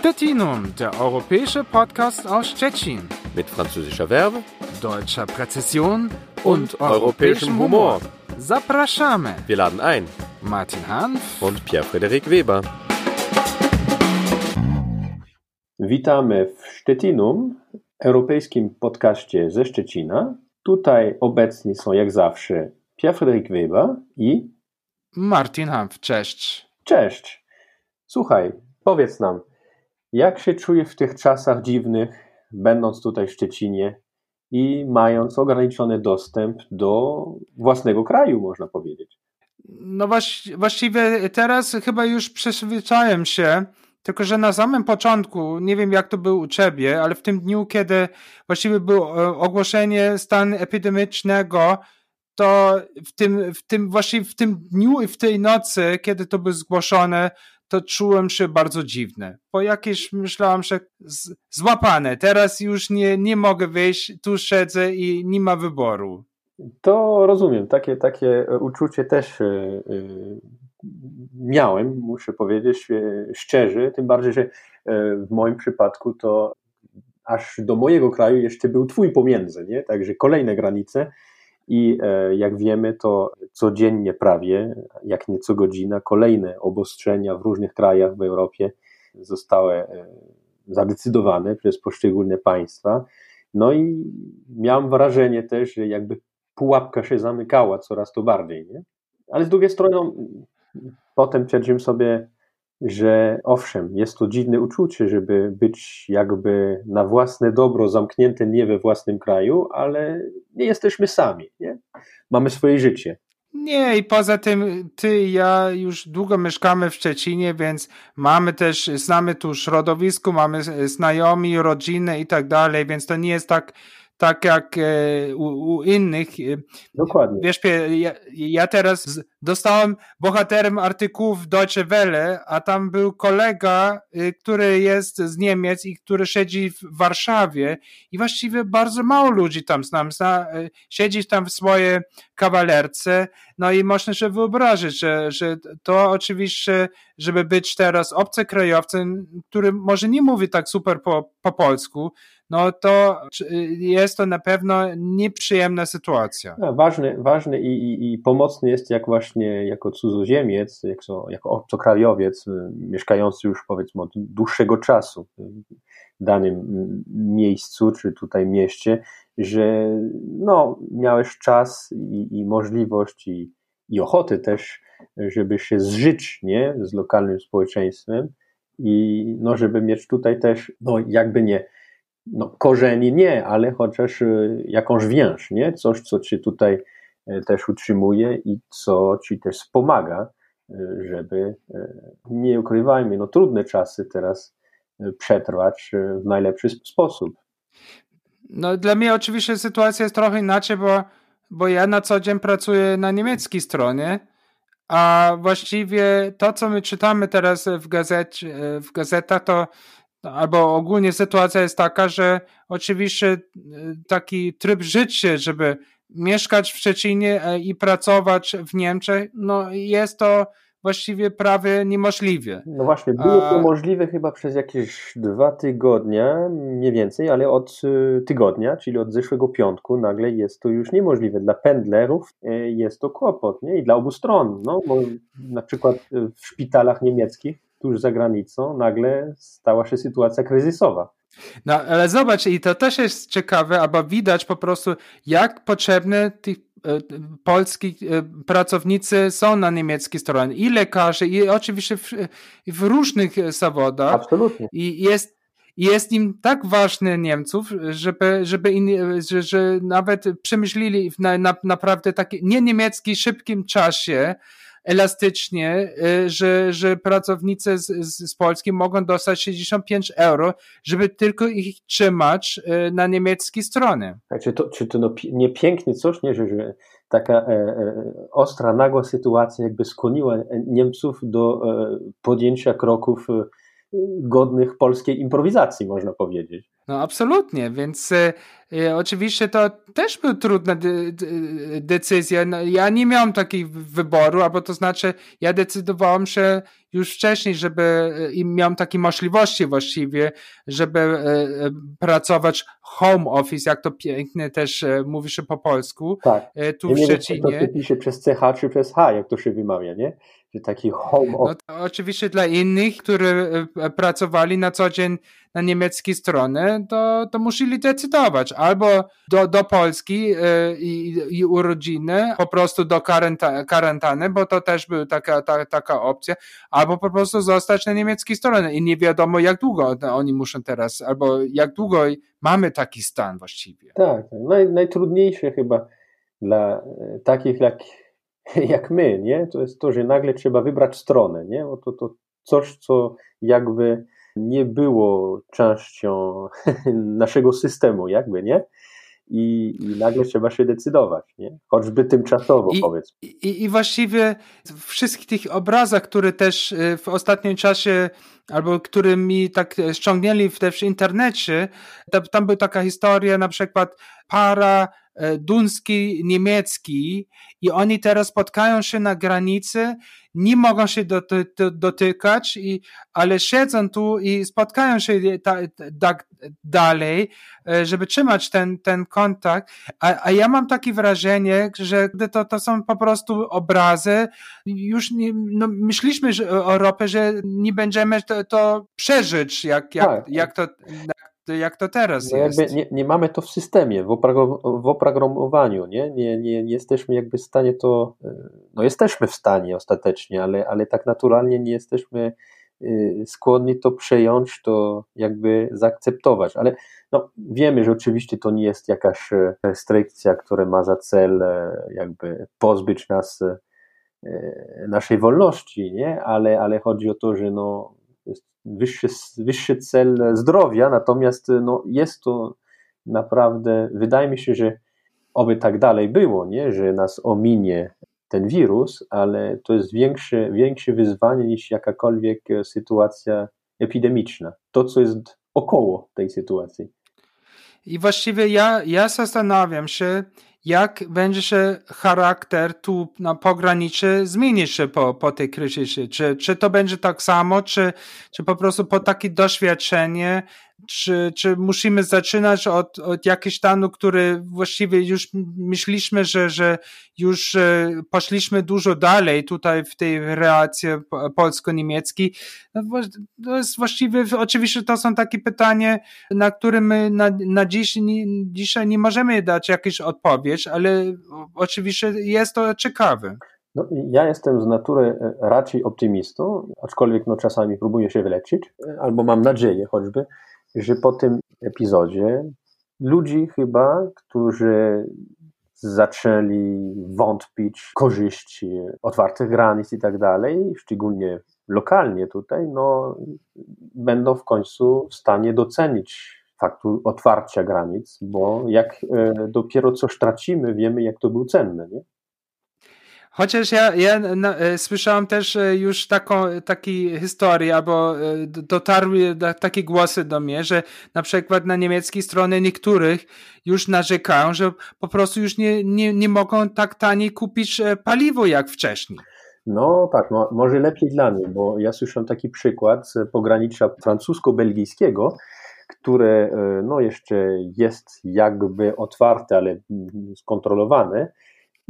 Stettinum, der europäische Podcast aus Stettin. Mit französischer Verbe, deutscher Präzision und, und europäischem Humor. Zapraszamy. Wir laden ein. Martin Hanf und Pierre-Frederik Weber. Witamy w Szczetinum, europejskim podcaście ze Szczecina. Tutaj obecni są jak zawsze Pierre-Frederik Weber i Martin Hanf. Cześć. Cześć. Słuchaj, powiedz nam, jak się czujesz w tych czasach dziwnych, będąc tutaj w Szczecinie i mając ograniczony dostęp do własnego kraju, można powiedzieć? No właściwie teraz chyba już przyzwyczaiłem się, tylko że na samym początku, nie wiem jak to było u ciebie, ale w tym dniu, kiedy właściwie było e, ogłoszenie stanu epidemicznego, to w tym, w tym właśnie w tym dniu i w tej nocy, kiedy to było zgłoszone, to czułem się bardzo dziwny. Po jakieś myślałem, że złapane, teraz już nie, nie mogę wyjść, tu siedzę i nie ma wyboru. To rozumiem, takie, takie uczucie też yy, miałem, muszę powiedzieć yy, szczerze, tym bardziej, że yy, w moim przypadku to aż do mojego kraju jeszcze był twój pomiędzy, nie? także kolejne granice i e, jak wiemy, to codziennie prawie, jak nie co godzina, kolejne obostrzenia w różnych krajach w Europie zostały e, zadecydowane przez poszczególne państwa. No i miałem wrażenie też, że jakby pułapka się zamykała coraz to bardziej. Nie? Ale z drugiej strony, no, potem twierdziłem sobie, że owszem, jest to dziwne uczucie, żeby być jakby na własne dobro zamknięte nie we własnym kraju, ale nie jesteśmy sami, nie? Mamy swoje życie. Nie, i poza tym ty i ja już długo mieszkamy w Szczecinie, więc mamy też, znamy tu środowisko, mamy znajomi, rodziny i tak dalej, więc to nie jest tak tak jak e, u, u, innych. E, Dokładnie. Wiesz, ja, ja teraz dostałem bohaterem artykułów Deutsche Welle, a tam był kolega, e, który jest z Niemiec i który siedzi w Warszawie i właściwie bardzo mało ludzi tam znam, zna, siedzi tam w swojej kawalerce, no i można sobie wyobrazić, że, że to oczywiście, żeby być teraz obcokrajowcem, który może nie mówi tak super po, po polsku, no to jest to na pewno nieprzyjemna sytuacja. No, ważny, ważny i, i, i, pomocny jest jak właśnie jako cudzoziemiec, jako, jako obcokrajowiec, y, mieszkający już powiedzmy od dłuższego czasu w danym miejscu, czy tutaj mieście, że no, miałeś czas i, i możliwość i, i ochotę też, żeby się zżyć nie, z lokalnym społeczeństwem i no, żeby mieć tutaj też, no jakby nie, no, korzeni nie, ale chociaż y, jakąś więź, nie? Coś, co ci tutaj y, też utrzymuje i co ci też wspomaga, y, żeby, nie ukrywajmy, no trudne czasy teraz przetrwać w najlepszy sposób. No dla mnie oczywiście sytuacja jest trochę inaczej, bo, bo ja na co dzień pracuję na niemieckiej stronie, a właściwie to, co my czytamy teraz w, gazet, w gazetach, to albo ogólnie sytuacja jest taka, że oczywiście e, taki tryb życia, żeby mieszkać w Szczecinie e, i pracować w Niemczech, no jest to właściwie prawie niemożliwe. No właśnie, było to możliwe chyba przez jakieś dwa tygodnie, mniej więcej, ale od e, tygodnia, czyli od zeszłego piątku, nagle jest to już niemożliwe. Dla pendlerów jest to kłopot, nie? I dla obu stron, no, bo na przykład w szpitalach niemieckich tuż za granicą nagle stała się sytuacja kryzysowa. No, ale zobacz, i to też jest ciekawe, albo widać po prostu, jak potrzebne tych e, polskich e, pracownicy są na niemieckiej stronie. I lekarze, i oczywiście w, w różnych zawodach. Absolutnie. I jest jest im tak ważny Niemców, żeby, żeby in, że, że nawet przemyśleli w na, na, naprawdę takie nie niemiecki szybkim czasie elastycznie, y, że, że pracownicy z, z, z Polski mogą dostać 65 euro, żeby tylko ich trzymać y, na niemieckiej stronie. Tak, czy to, czy to no, nie pięknie coś, nie, że, że taka e, e, ostra, nagła sytuacja jakby skłoniła Niemców do e, podjęcia kroków e, godnych polskiej improwizacji, można powiedzieć. No absolutnie, więc e, oczywiście to też była trudna de de decyzja. No, ja nie miałem takiego wyboru, albo to znaczy ja decydowałem się już wcześniej, żeby e, i miałem takie możliwości właściwie, żeby e, e, pracować home office, jak to pięknie też mówi się po polsku, tak. tu w Szczecinie. Wiem, to pisze przez CH czy przez H, jak to się wymawia, nie? Taki home office. No, oczywiście dla innych, którzy pracowali na co dzień na niemieckiej stronie, to, to musieli decydować albo do, do Polski i, i urodziny, po prostu do karantany, bo to też była taka, ta, taka opcja, albo po prostu zostać na niemieckiej stronie i nie wiadomo jak długo oni muszą teraz, albo jak długo mamy taki stan właściwie. Tak, naj, najtrudniejsze chyba dla e, takich jak, jak my, nie? To jest to, że nagle trzeba wybrać stronę, nie? Bo to, to coś, co jakby nie było częścią naszego systemu, jakby, nie? i, i nagle trzeba się decydować, nie? choćby tymczasowo I, powiedzmy. I, I właściwie w wszystkich tych obrazach, które też y, w ostatnim czasie albo które mi tak ściągnęli w, też w internecie, tam, tam była taka historia na przykład para e, duński, niemiecki i oni teraz spotkają się na granicy, nie mogą się doty, dotykać, i, ale siedzą tu i spotkają się tak dalej, e, żeby trzymać ten, ten kontakt, a, a ja mam takie wrażenie, że to, to są po prostu obrazy, już nie, no, myśleliśmy że, o Europie, że nie będziemy to, to przeżyć, jak, jak, tak. jak to jak to teraz no jest. Nie, nie, mamy to w systemie, w, w oprogramowaniu, nie? Nie, nie? nie jesteśmy jakby w stanie to, e, no jesteśmy w stanie ostatecznie, ale, ale tak naturalnie nie jesteśmy e, skłonni to przejąć, to jakby zaakceptować, ale no, wiemy, że oczywiście to nie jest jakaś e, restrykcja, która ma za cel jakby pozbyć nas naszej wolności, nie? Ale, ale chodzi o to, że no, wyższy, wyższy cel zdrowia, natomiast no, jest to naprawdę, wydaje mi się, że oby tak dalej było, nie? że nas ominie ten wirus, ale to jest większe, większe wyzwanie niż jakakolwiek sytuacja epidemiczna. To, co jest około tej sytuacji. I właściwie ja, ja zastanawiam się, jak będzie się charakter tu na pograniczy zmienić się po, po tej kryzysie. Czy, czy to będzie tak samo, czy, czy po prostu po takie doświadczenie czy, czy musimy zaczynać od, od jakiegoś stanu, który właściwie już myśleliśmy, że, że już e, poszliśmy dużo dalej tutaj w tej relacji polsko-niemieckiej. No, to jest właściwie, oczywiście to są takie pytania, na które my na, na dziś, nie, dzisiaj nie możemy dać jakieś odpowiedź, ale oczywiście jest to ciekawe. No, ja jestem z natury e, raczej optymistą, aczkolwiek no, czasami próbuję się wyleczyć, e, albo mam nadzieję choćby, że po tym epizodzie ludzi chyba, którzy zaczęli wątpić korzyści otwartych granic i tak dalej, szczególnie lokalnie tutaj, no, będą w końcu w stanie docenić faktu otwarcia granic, bo jak e, dopiero coś tracimy, wiemy, jak to był cenne. Nie? Chociaż ja, ja na, e, słyszałem też e, już taką, takie historie, albo e, dotarły takie głosy do mnie, że na przykład na niemieckiej stronie niektórych już narzekają, że po prostu już nie, nie, nie mogą tak taniej kupić paliwo jak wcześniej. No tak, może lepiej dla mnie, bo ja słyszałem taki przykład z pogranicza francusko-belgijskiego, które no, jeszcze jest jakby otwarte, ale mm, skontrolowane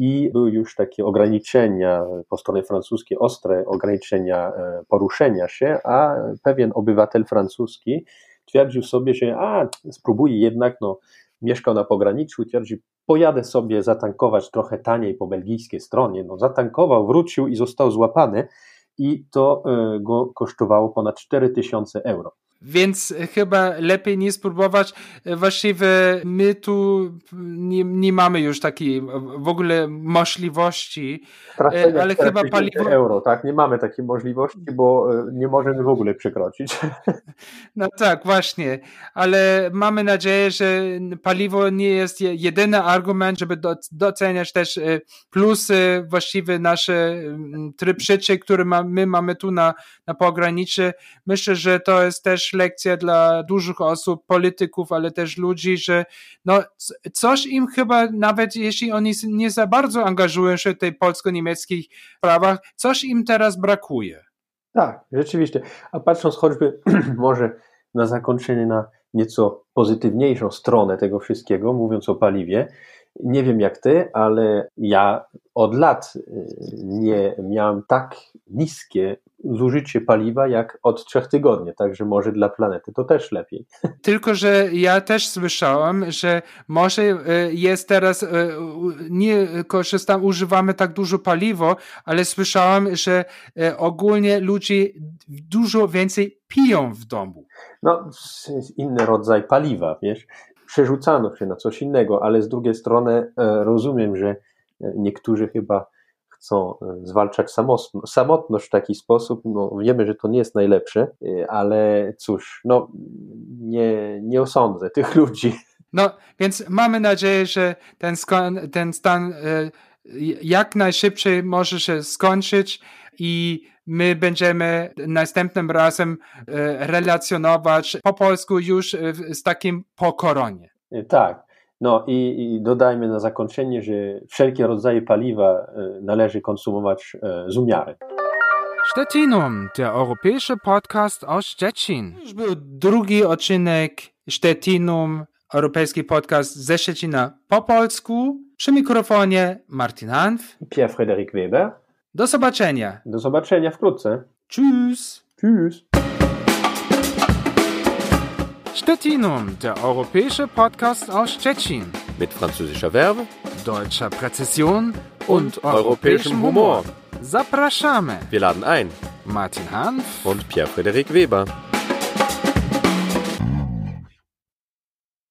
i były już takie ograniczenia po stronie francuskiej, ostre ograniczenia e, poruszenia się, a pewien obywatel francuski twierdził sobie, że a, spróbuję jednak, no, mieszkał na pograniczu, twierdził, pojadę sobie zatankować trochę taniej po belgijskiej stronie. No, zatankował, wrócił i został złapany i to e, go kosztowało ponad 4000 euro. Więc chyba lepiej nie spróbować. Właściwie my tu nie, nie mamy już takiej w ogóle możliwości, Stracenia ale chyba paliwo... euro, tak? Nie mamy takiej możliwości, bo e, nie możemy w ogóle przekroczyć. No tak, właśnie, ale mamy nadzieję, że paliwo nie jest jedyny argument, żeby doceniać też e, plusy właściwie nasze tryb życia, które my mamy tu na, na pograniczy. Myślę, że to jest też lekcja dla dużych osób, polityków, ale też ludzi, że no, coś im chyba, nawet jeśli oni nie za bardzo angażują się w tej polsko-niemieckich sprawach, coś im teraz brakuje. Tak, rzeczywiście. A patrząc choćby może na zakończenie na nieco pozytywniejszą stronę tego wszystkiego, mówiąc o paliwie, nie wiem jak ty, ale ja od lat y, nie miałem tak niskie zużycie paliwa jak od trzech tygodni, także może dla planety to też lepiej. Tylko, że ja też słyszałem, że może y, jest teraz, y, nie korzystam, używamy tak dużo paliwo, ale słyszałem, że ogólnie ludzie dużo więcej piją w domu. No, inny rodzaj paliwa, wiesz przerzucano się na coś innego, ale z drugiej strony e, rozumiem, że e, niektórzy chyba chcą e, zwalczać samotność w taki sposób. No, wiemy, że to nie jest najlepsze, ale cóż, no, nie, nie osądzę tych ludzi. No, więc mamy nadzieję, że ten, ten stan jak najszybciej może się skończyć i my będziemy następnym razem e, relacjonować po polsku już e, z takim po koronie. Tak. No i, i, dodajmy na zakończenie, że wszelkie rodzaje paliwa e, należy konsumować z umiarem. Stettinum, der europäische Podcast aus Szczecin. Już był drugi odcinek Stettinum, europejski podcast ze Szczecina po polsku. Przy mikrofonie Martin Hanf. Pierre-Frédéric Weber. Do zobaczenia. Do zobaczenia wkrótce. Tschüss. Tschüss. Stettinum, der europäische Podcast aus Stettin. Mit französischer Verbe, deutscher Präzision und, und europäischem Humor. Zapraszamy. Wir laden ein. Martin Hanf und Pierre-Frederik Weber.